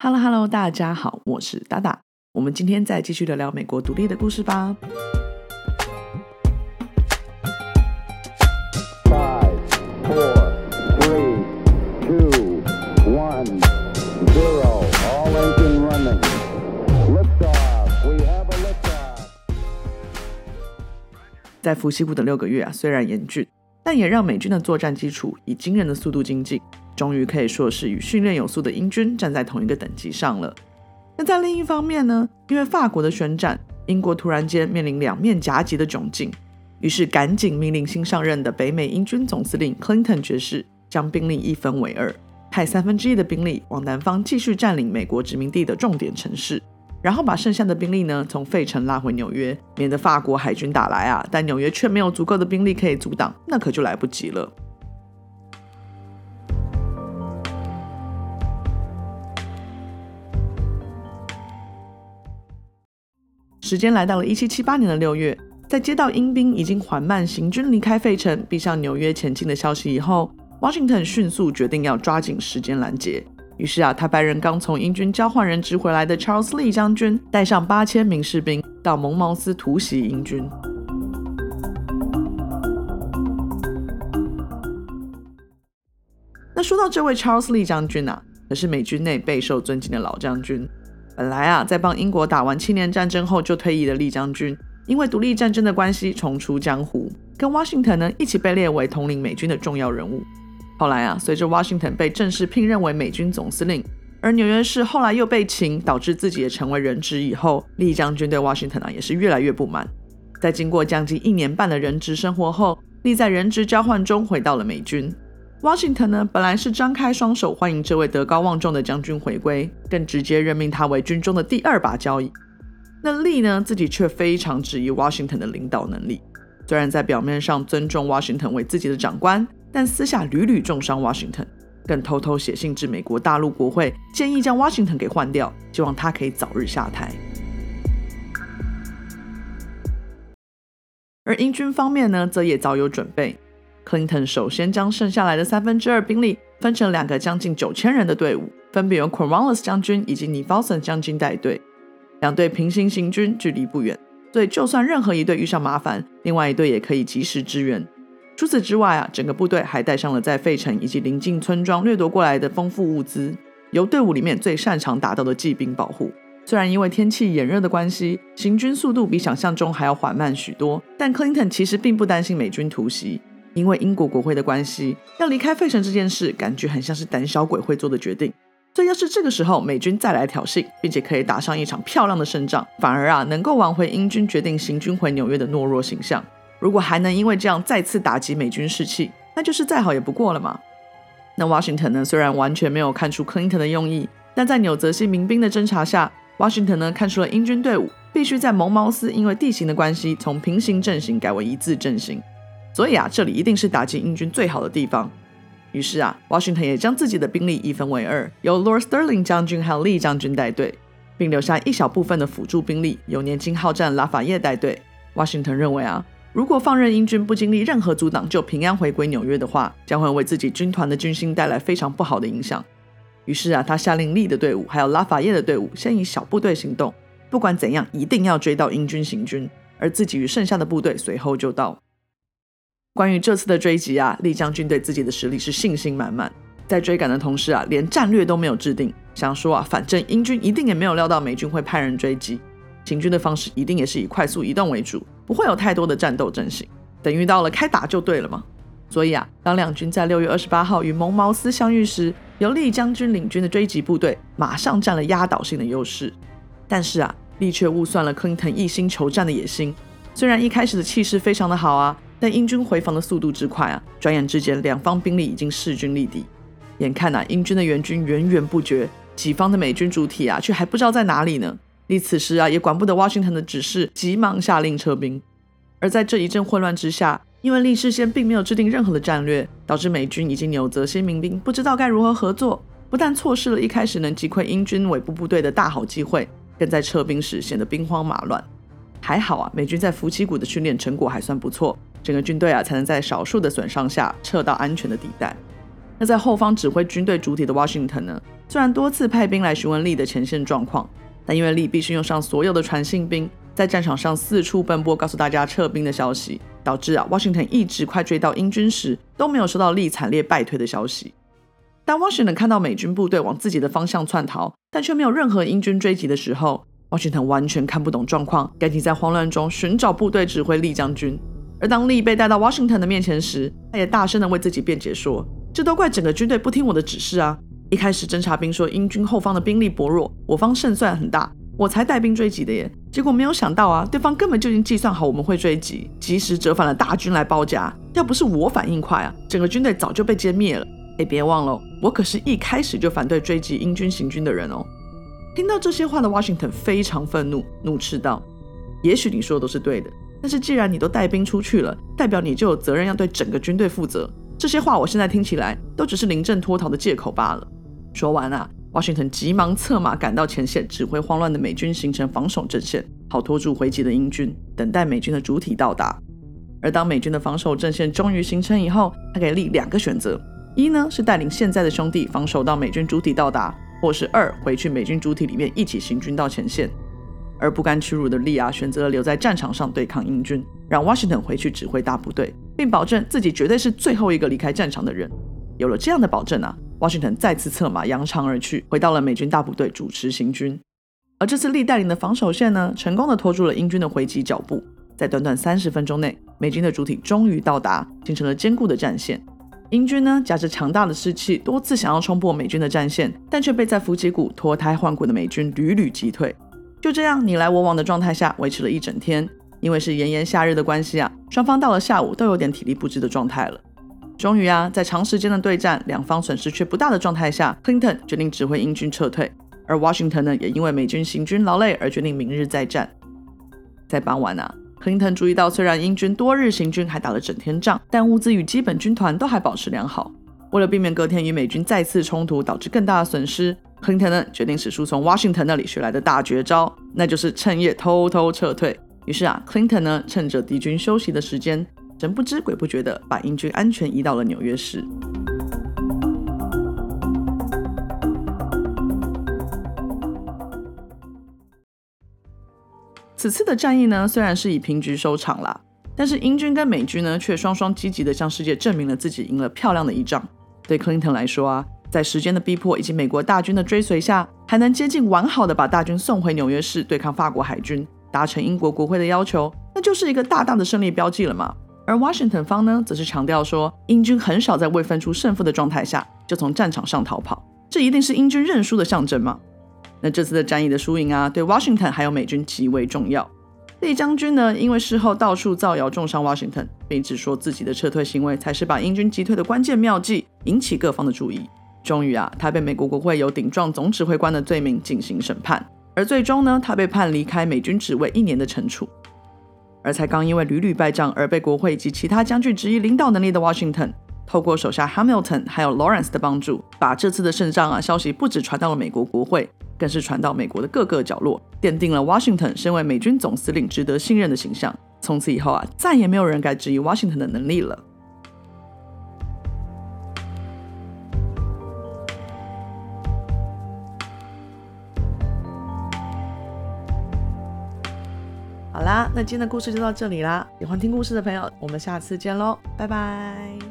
Hello Hello，大家好，我是达达。我们今天再继续聊聊美国独立的故事吧。Five, four, three, two, one, zero. All engine running. Liftoff. We have a. 在伏羲谷的六个月啊，虽然严峻，但也让美军的作战基础以惊人的速度精进，终于可以说是与训练有素的英军站在同一个等级上了。那在另一方面呢，因为法国的宣战，英国突然间面临两面夹击的窘境，于是赶紧命令新上任的北美英军总司令 Clinton 爵士将兵力一分为二，派三分之一的兵力往南方继续占领美国殖民地的重点城市，然后把剩下的兵力呢从费城拉回纽约，免得法国海军打来啊，但纽约却没有足够的兵力可以阻挡，那可就来不及了。时间来到了一七七八年的六月，在接到英兵已经缓慢行军离开费城，逼向纽约前进的消息以后，Washington 迅速决定要抓紧时间拦截。于是啊，他派人刚从英军交换人质回来的 Charles Lee 将军，带上八千名士兵到蒙茅斯突袭英军。那说到这位 Charles Lee 将军啊，可是美军内备受尊敬的老将军。本来啊，在帮英国打完七年战争后就退役的利将军，因为独立战争的关系重出江湖，跟 Washington 呢一起被列为统领美军的重要人物。后来啊，随着 Washington 被正式聘任为美军总司令，而纽约市后来又被擒，导致自己也成为人质以后，利将军对 Washington 啊也是越来越不满。在经过将近一年半的人质生活后，利在人质交换中回到了美军。Washington 呢，本来是张开双手欢迎这位德高望重的将军回归，更直接任命他为军中的第二把交椅。那利呢，自己却非常质疑 Washington 的领导能力。虽然在表面上尊重 Washington 为自己的长官，但私下屡屡重伤 Washington，更偷偷写信至美国大陆国会，建议将 Washington 给换掉，希望他可以早日下台。而英军方面呢，则也早有准备。Clinton 首先将剩下来的三分之二兵力分成两个将近九千人的队伍，分别由 Cornwallis 将军以及 n e f o s o n 将军带队。两队平行行军，距离不远，所以就算任何一队遇上麻烦，另外一队也可以及时支援。除此之外啊，整个部队还带上了在费城以及邻近村庄掠夺过来的丰富物资，由队伍里面最擅长打斗的骑兵保护。虽然因为天气炎热的关系，行军速度比想象中还要缓慢许多，但 Clinton 其实并不担心美军突袭。因为英国国会的关系，要离开费城这件事，感觉很像是胆小鬼会做的决定。所以要是这个时候美军再来挑衅，并且可以打上一场漂亮的胜仗，反而啊能够挽回英军决定行军回纽约的懦弱形象。如果还能因为这样再次打击美军士气，那就是再好也不过了嘛。那 Washington 呢，虽然完全没有看出 Clinton 的用意，但在纽泽西民兵的侦查下，Washington 呢看出了英军队伍必须在蒙茅斯因为地形的关系，从平行阵型改为一字阵型。所以啊，这里一定是打击英军最好的地方。于是啊，Washington 也将自己的兵力一分为二，由 Lord Sterling 将军还有利将军带队，并留下一小部分的辅助兵力，由年轻好战拉法叶带队。Washington 认为啊，如果放任英军不经历任何阻挡就平安回归纽约的话，将会为自己军团的军心带来非常不好的影响。于是啊，他下令利的队伍还有拉法叶的队伍先以小部队行动，不管怎样一定要追到英军行军，而自己与剩下的部队随后就到。关于这次的追击啊，利将军对自己的实力是信心满满。在追赶的同时啊，连战略都没有制定，想说啊，反正英军一定也没有料到美军会派人追击，行军的方式一定也是以快速移动为主，不会有太多的战斗阵型。等遇到了开打就对了嘛。所以啊，当两军在六月二十八号与蒙茅斯相遇时，由利将军领军的追击部队马上占了压倒性的优势。但是啊，利却误算了 Clinton 一心求战的野心。虽然一开始的气势非常的好啊。但英军回防的速度之快啊，转眼之间两方兵力已经势均力敌。眼看呐，英军的援军源源不绝，己方的美军主体啊，却还不知道在哪里呢。利此时啊，也管不得 Washington 的指示，急忙下令撤兵。而在这一阵混乱之下，因为利事先并没有制定任何的战略，导致美军以及纽泽西民兵不知道该如何合作，不但错失了一开始能击溃英军尾部部队的大好机会，更在撤兵时显得兵荒马乱。还好啊，美军在伏羲谷的训练成果还算不错。整个军队啊才能在少数的损伤下撤到安全的地带。那在后方指挥军队主体的 Washington 呢，虽然多次派兵来询问利的前线状况，但因为利必须用上所有的传信兵，在战场上四处奔波，告诉大家撤兵的消息，导致啊，Washington 一直快追到英军时，都没有收到利惨烈败退的消息。当 Washington 看到美军部队往自己的方向窜逃，但却没有任何英军追击的时候，Washington 完全看不懂状况，赶紧在慌乱中寻找部队指挥利将军。而当利被带到 Washington 的面前时，他也大声的为自己辩解说：“这都怪整个军队不听我的指示啊！一开始侦察兵说英军后方的兵力薄弱，我方胜算很大，我才带兵追击的耶。结果没有想到啊，对方根本就已经计算好我们会追击，及时折返了大军来包夹。要不是我反应快啊，整个军队早就被歼灭了。哎，别忘了，我可是一开始就反对追击英军行军的人哦。”听到这些话的 Washington 非常愤怒，怒斥道：“也许你说的都是对的。”但是既然你都带兵出去了，代表你就有责任要对整个军队负责。这些话我现在听起来都只是临阵脱逃的借口罢了。说完啊，Washington 急忙策马赶到前线，指挥慌乱的美军形成防守阵线，好拖住回击的英军，等待美军的主体到达。而当美军的防守阵线终于形成以后，他给立两个选择：一呢是带领现在的兄弟防守到美军主体到达，或是二回去美军主体里面一起行军到前线。而不甘屈辱的利亚选择了留在战场上对抗英军，让 Washington 回去指挥大部队，并保证自己绝对是最后一个离开战场的人。有了这样的保证啊，Washington 再次策马扬长而去，回到了美军大部队主持行军。而这次利带领的防守线呢，成功的拖住了英军的回击脚步。在短短三十分钟内，美军的主体终于到达，形成了坚固的战线。英军呢，夹着强大的士气，多次想要冲破美军的战线，但却被在伏击谷脱胎换骨的美军屡屡击退。就这样你来我往的状态下维持了一整天，因为是炎炎夏日的关系啊，双方到了下午都有点体力不支的状态了。终于啊，在长时间的对战，两方损失却不大的状态下，Clinton 决定指挥英军撤退，而 Washington 呢，也因为美军行军劳累而决定明日再战。在傍晚啊，Clinton 注意到，虽然英军多日行军还打了整天仗，但物资与基本军团都还保持良好。为了避免隔天与美军再次冲突导致更大的损失。，Clinton 呢决定使出从 Washington 那里学来的大绝招，那就是趁夜偷偷撤退。于是啊，Clinton 呢趁着敌军休息的时间，神不知鬼不觉的把英军安全移到了纽约市。此次的战役呢，虽然是以平局收场啦，但是英军跟美军呢却双双积极的向世界证明了自己赢了漂亮的一仗。对 Clinton 来说啊。在时间的逼迫以及美国大军的追随下，还能接近完好的把大军送回纽约市对抗法国海军，达成英国国会的要求，那就是一个大大的胜利标记了嘛。而 Washington 方呢，则是强调说，英军很少在未分出胜负的状态下就从战场上逃跑，这一定是英军认输的象征嘛。那这次的战役的输赢啊，对 Washington 还有美军极为重要。利将军呢，因为事后到处造谣重伤 Washington，并指说自己的撤退行为才是把英军击退的关键妙计，引起各方的注意。终于啊，他被美国国会有顶撞总指挥官的罪名进行审判，而最终呢，他被判离开美军职位一年的惩处。而才刚因为屡屡败仗而被国会及其他将军质疑领导能力的 Washington，透过手下 Hamilton 还有 Lawrence 的帮助，把这次的胜仗啊消息不止传到了美国国会，更是传到美国的各个角落，奠定了 Washington 身为美军总司令值得信任的形象。从此以后啊，再也没有人敢质疑 Washington 的能力了。啦，那今天的故事就到这里啦。喜欢听故事的朋友，我们下次见喽，拜拜。